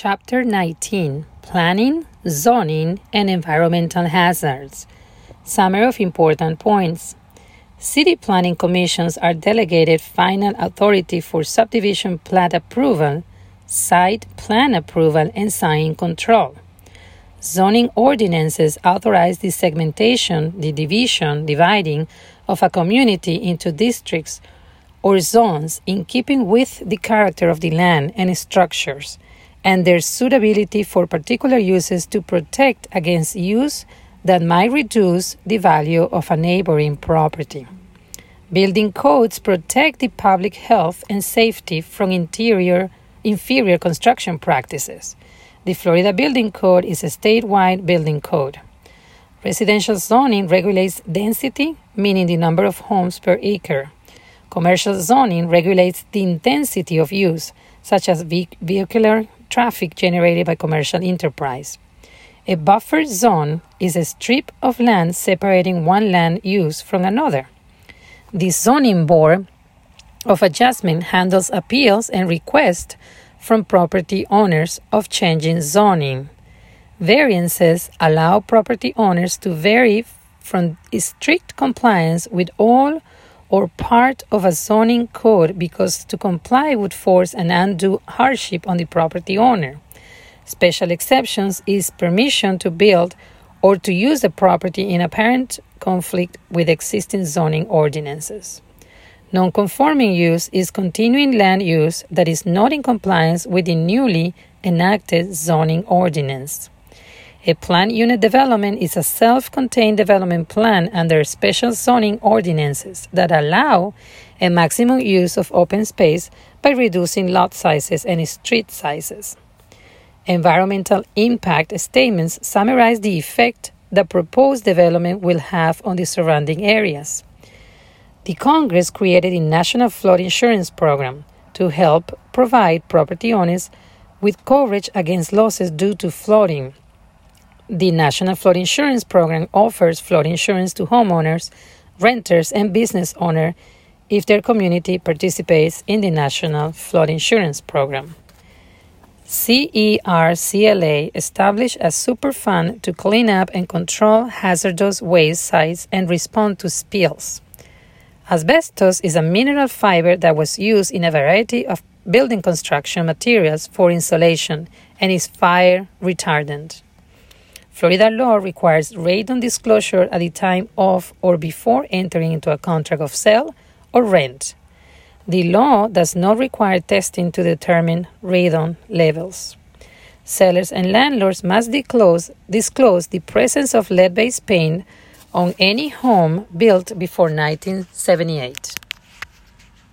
Chapter 19 Planning, Zoning, and Environmental Hazards. Summary of important points. City planning commissions are delegated final authority for subdivision plat approval, site plan approval, and sign control. Zoning ordinances authorize the segmentation, the division, dividing of a community into districts or zones in keeping with the character of the land and structures and their suitability for particular uses to protect against use that might reduce the value of a neighboring property. Building codes protect the public health and safety from interior inferior construction practices. The Florida Building Code is a statewide building code. Residential zoning regulates density, meaning the number of homes per acre. Commercial zoning regulates the intensity of use, such as vehicular traffic generated by commercial enterprise. A buffer zone is a strip of land separating one land use from another. The zoning board of adjustment handles appeals and requests from property owners of changing zoning. Variances allow property owners to vary from strict compliance with all or part of a zoning code because to comply would force an undue hardship on the property owner. Special exceptions is permission to build or to use the property in apparent conflict with existing zoning ordinances. Non-conforming use is continuing land use that is not in compliance with the newly enacted zoning ordinance. A planned unit development is a self contained development plan under special zoning ordinances that allow a maximum use of open space by reducing lot sizes and street sizes. Environmental impact statements summarize the effect the proposed development will have on the surrounding areas. The Congress created a national flood insurance program to help provide property owners with coverage against losses due to flooding the National Flood Insurance Program offers flood insurance to homeowners, renters, and business owners if their community participates in the National Flood Insurance Program. CERCLA established a super fund to clean up and control hazardous waste sites and respond to spills. Asbestos is a mineral fiber that was used in a variety of building construction materials for insulation and is fire retardant. Florida law requires radon disclosure at the time of or before entering into a contract of sale or rent. The law does not require testing to determine radon levels. Sellers and landlords must disclose, disclose the presence of lead based paint on any home built before 1978.